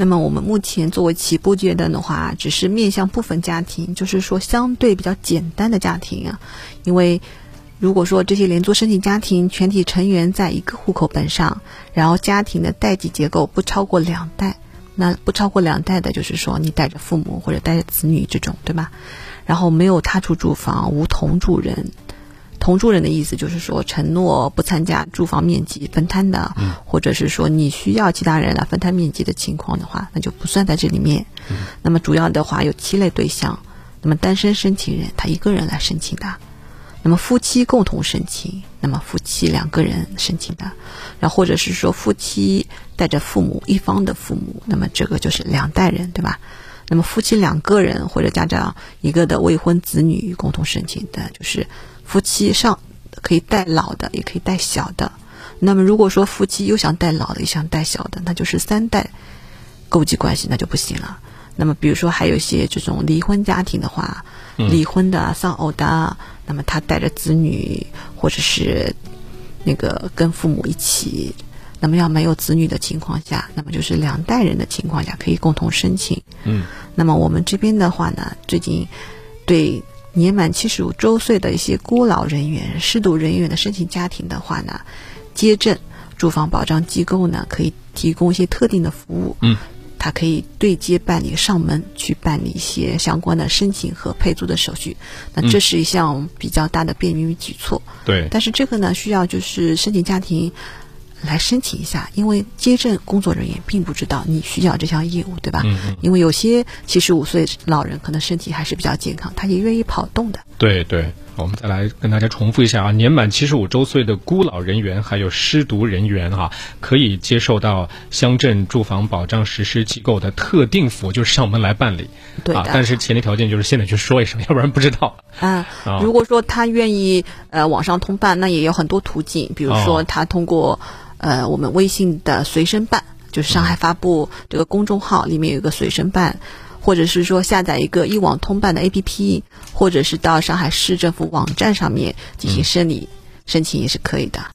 那么我们目前作为起步阶段的话，只是面向部分家庭，就是说相对比较简单的家庭啊。因为如果说这些廉租申请家庭全体成员在一个户口本上，然后家庭的代际结构不超过两代，那不超过两代的，就是说你带着父母或者带着子女这种，对吧？然后没有他出住房，无同住人。同住人的意思就是说，承诺不参加住房面积分摊的，或者是说你需要其他人来分摊面积的情况的话，那就不算在这里面。那么主要的话有七类对象，那么单身申请人他一个人来申请的，那么夫妻共同申请，那么夫妻两个人申请的，然后或者是说夫妻带着父母一方的父母，那么这个就是两代人，对吧？那么夫妻两个人或者家长一个的未婚子女共同申请的，就是夫妻上可以带老的，也可以带小的。那么如果说夫妻又想带老的，又想带小的，那就是三代勾结关系，那就不行了。那么比如说还有一些这种离婚家庭的话，离婚的、丧偶的，那么他带着子女或者是那个跟父母一起。那么要没有子女的情况下，那么就是两代人的情况下可以共同申请。嗯，那么我们这边的话呢，最近对年满七十五周岁的一些孤老人员、失独人员的申请家庭的话呢，街镇住房保障机构呢可以提供一些特定的服务。嗯，它可以对接办理上门去办理一些相关的申请和配租的手续。那这是一项比较大的便民举措。对，但是这个呢，需要就是申请家庭。来申请一下，因为街镇工作人员并不知道你需要这项业务，对吧？嗯因为有些七十五岁老人可能身体还是比较健康，他也愿意跑动的。对对，我们再来跟大家重复一下啊，年满七十五周岁的孤老人员还有失独人员啊，可以接受到乡镇住房保障实施机构的特定服务，就是上门来办理。对。啊，但是前提条件就是现在去说一声，要不然不知道。啊，如果说他愿意呃网上通办，那也有很多途径，比如说他通过。呃，我们微信的随身办，就是上海发布这个公众号里面有一个随身办，或者是说下载一个一网通办的 APP，或者是到上海市政府网站上面进行申理申请也是可以的。